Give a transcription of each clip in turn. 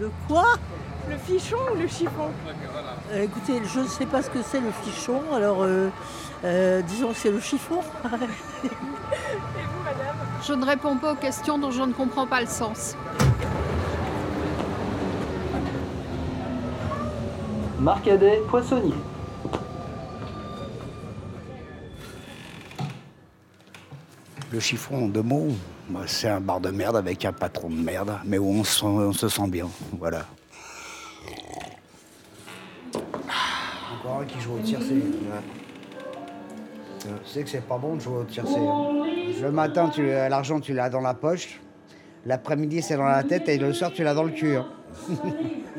Le quoi? Le fichon ou le chiffon? Euh, Écoutez, je ne sais pas ce que c'est le fichon, alors euh, euh, disons que c'est le chiffon. Et vous, madame? Je ne réponds pas aux questions dont je ne comprends pas le sens. Marcadet poissonnier. Le chiffon, deux mots, c'est un bar de merde avec un patron de merde, mais où on se, on se sent bien. Voilà. Encore un qui joue au tiercé. Tu sais que c'est pas bon de jouer au tiercé. hein. Le matin, tu, l'argent, tu l'as dans la poche. L'après-midi, c'est dans la tête et le soir, tu l'as dans le cul. hein.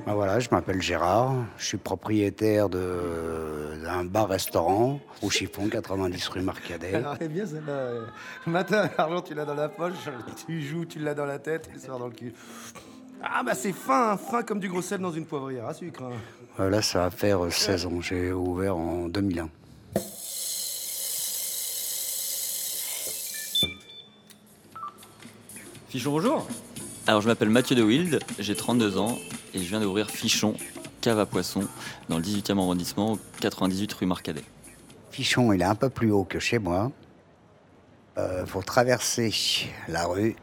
Ah, voilà, je m'appelle Gérard. Je suis propriétaire de- d'un bar-restaurant au chiffon, 90 rue Marcadet. Alors, elle est bien celle-là. euh. Le matin, l'argent, tu l'as dans la poche, tu joues, tu l'as dans la tête, et le soir dans le cul. Ah, bah c'est fin, hein, fin comme du gros sel dans une poivrière à sucre. hein. Euh, Là, ça va faire euh, 16 ans. J'ai ouvert en 2001. Fichon, bonjour. Alors, je m'appelle Mathieu de Wild, j'ai 32 ans et je viens d'ouvrir Fichon, cave à poisson, dans le 18e arrondissement, au 98 rue Marcadet. Fichon, il est un peu plus haut que chez moi. Il faut traverser la rue.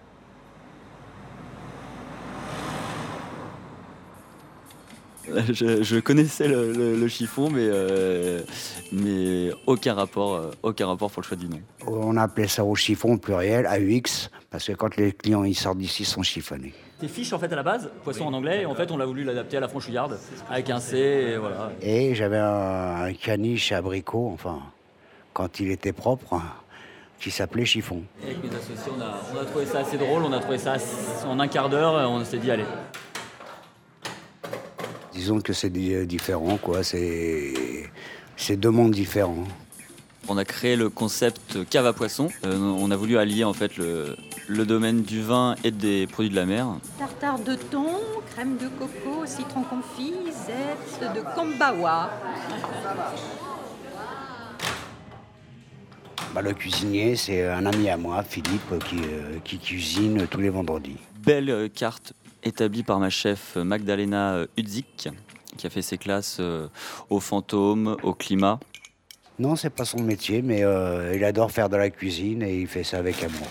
Je, je connaissais le, le- le chiffon, mais, euh, mais aucun, rapport, euh, aucun rapport pour le choix du nom. On appelait ça au chiffon pluriel, AUX, parce que quand les clients ils sortent d'ici, ils sont chiffonnés. C'est fiche en fait à la base, poisson en anglais, et en fait on l'a voulu l'adapter à la franchouillarde avec un C et voilà. Et j'avais un, un caniche abricot, enfin, quand il était propre, qui s'appelait chiffon. Et avec mes associés, on a, on a trouvé ça assez drôle, on a trouvé ça en un quart d'heure, on s'est dit allez. Disons que c'est di- différent, quoi. C'est deux mondes différents. On a créé le concept cave à poisson. Euh, on a voulu allier en fait le, le domaine du vin et des produits de la mer. Tartare de thon, crème de coco, citron confit, zeste de kambawa. Bah, le cuisinier, c'est un ami à moi, Philippe, qui, euh, qui cuisine tous les vendredis. Belle euh, carte établie par ma chef euh, Magdalena euh, Udzik, qui a fait ses classes euh, au fantôme, au climat. Non, c'est pas son métier, mais euh, il adore faire de la cuisine et il fait ça avec amour.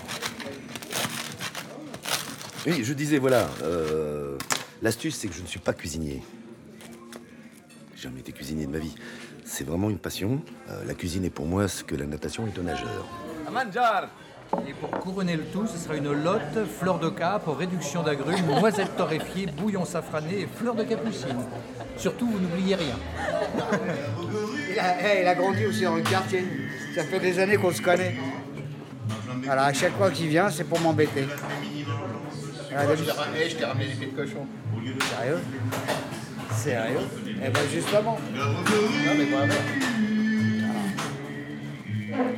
Oui, je disais, voilà, euh, l'astuce, c'est que je ne suis pas cuisinier. J'ai jamais été cuisinier de ma vie. C'est vraiment une passion. Euh, la cuisine est pour moi ce que la natation est au nageur. Et pour couronner le tout, ce sera une lotte, fleur de cap, réduction d'agrumes, noisettes torréfiées, bouillon safrané et fleur de capucine. Surtout, vous n'oubliez rien. Il a, eh, il a grandi aussi dans le quartier. Ça fait des années qu'on se connaît. Alors à chaque fois qu'il vient, c'est pour m'embêter. Je t'ai ramené les pieds de cochon. Sérieux? Sérieux? Eh ben justement. Non mais voilà.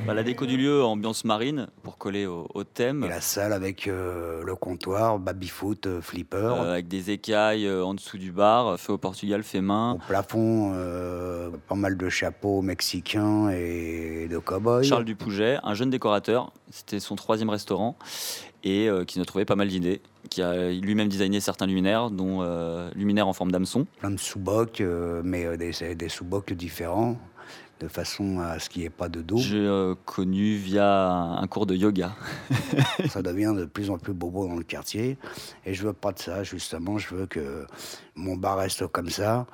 Bah, la déco du lieu, ambiance marine, pour coller au, au thème. Et la salle avec euh, le comptoir, baby-foot, euh, flipper. Euh, avec des écailles en dessous du bar, fait au Portugal, fait main. Au plafond, pas mal de chapeaux mexicains et de cow-boys. Charles Dupouget, un jeune décorateur, c'était son troisième restaurant, et qui nous a trouvé pas mal d'idées, qui a lui-même designé certains luminaires, dont luminaires en forme d'hameçon. Plein de sous-bocs, mais des, des sous-bocs différents, de façon à ce qu'il n'y ait pas de dos. J'ai euh, connu via un cours de yoga. ça devient de plus en plus bobo dans le quartier. Et je veux pas de ça, justement. Je veux que mon bar reste comme ça.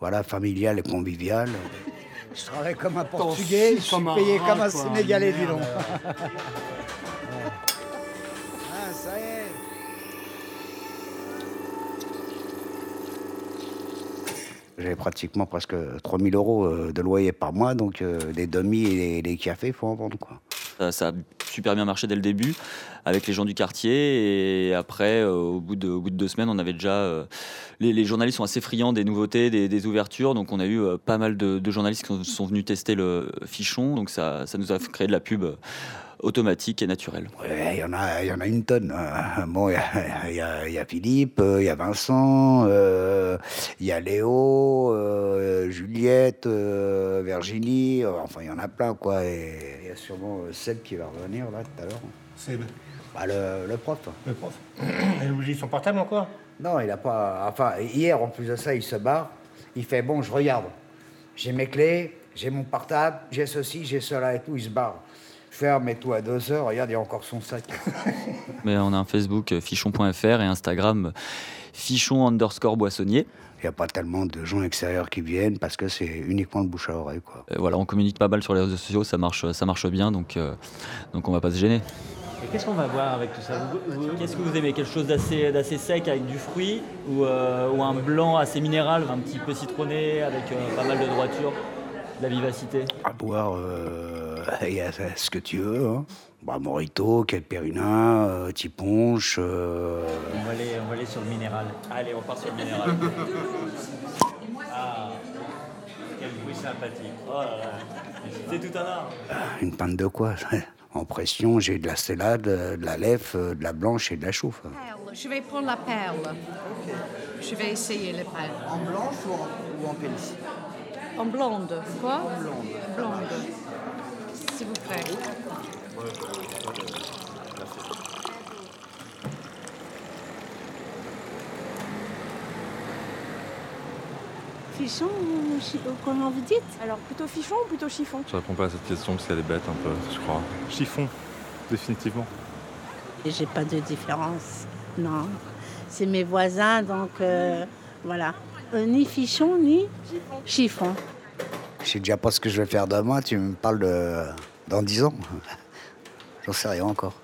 Voilà, familial et convivial. Je travaille comme un Portugais, je suis payé comme un Sénégalais, dis donc. ah, ça y est. J'avais pratiquement presque 3000 euros euh, de loyer par mois, donc euh, les demi et les cafés, il faut en vendre. Quoi. Ça, a super bien marché dès le début avec les gens du quartier. Et après, euh, au, bout de, deux semaines, on avait déjà. les, journalistes sont assez friands des nouveautés, des, des ouvertures. Donc, on a eu pas mal de, journalistes qui sont, venus tester le fichon. Donc, ça, nous a créé de la pub automatique et naturelle. Ouais, il y en a, il y en a une tonne. hein. Bon, il y a, il y a- il y a Philippe, euh, il y a Vincent, euh, il y a Léo, euh, Juliette, euh, Virginie. euh, Enfin, il y en a plein, quoi. Et il y a sûrement Seb qui va revenir là tout à l'heure. C'est Bah, le, le prof. le prof. Elle oublie son portable encore? Non, il a pas. Enfin, hier, en plus de ça, il se barre. Il fait bon, je regarde. J'ai mes clés, j'ai mon portable, j'ai ceci, j'ai cela et tout. Il se barre. Je fais, ah, mets tout à deux heures. Regarde, il y a encore son sac. Mais on a un Facebook euh, fichon.fr et Instagram euh, fichon underscore boissonnier. Il n'y a pas tellement de gens extérieurs qui viennent parce que c'est uniquement le bouche à oreille. Quoi. Euh, voilà, on communique pas mal sur les réseaux sociaux, ça marche, ça marche bien, donc, euh, donc on va pas se gêner. Et qu'est-ce qu'on va voir avec tout ça Qu'est-ce que vous aimez Quelque chose d'assez d'assez sec avec du fruit ou, euh, ou un blanc assez minéral, un petit peu citronné avec euh, pas mal de droiture, de la vivacité? À boire, euh, il y a ce que tu veux. Hein. Bah, Morito, quel périna, euh, Tiponche. euh, on va, aller, on va aller sur le minéral. Allez, on part sur le minéral. ah, quel bruit sympathique. Oh là là, c'est tout un art. Une pinte de quoi En pression, j'ai de la stellade, euh, de la lèvre, euh, de la blanche et de la chouffe. Perle. Je vais prendre la perle. Je vais essayer les perles. En blanche ou en, pelisse? En blonde. Quoi? Blonde. S'il vous plaît. Fichon ou chi- ou comment vous dites Alors plutôt fichon ou plutôt chiffon? Je réponds pas à cette question parce qu'elle est bête un peu, je crois. Chiffon, définitivement. Et J'ai pas de différence. Non. C'est mes voisins, donc euh, voilà. Euh, ni fichon, ni chiffon. Je sais déjà pas ce que je vais faire demain, tu me parles de dans 10 ans. J'en sais rien encore.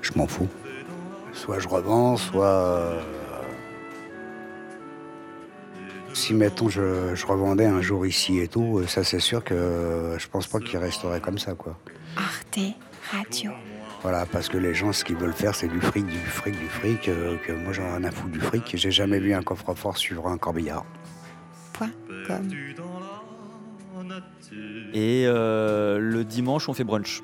Je m'en fous. Soit je revends, soit. euh, Si, mettons, je, je revendais un jour ici et tout, euh, ça c'est sûr que euh, je pense pas qu'il resterait comme ça, quoi. Arte Radio. Voilà, parce que les gens, ce qu'ils veulent faire, c'est du fric, du fric, du fric. euh, que moi, j'en ai rien à foutre du fric. J'ai jamais vu un coffre-fort suivre un corbillard. Point com. Et euh, le dimanche, on fait brunch.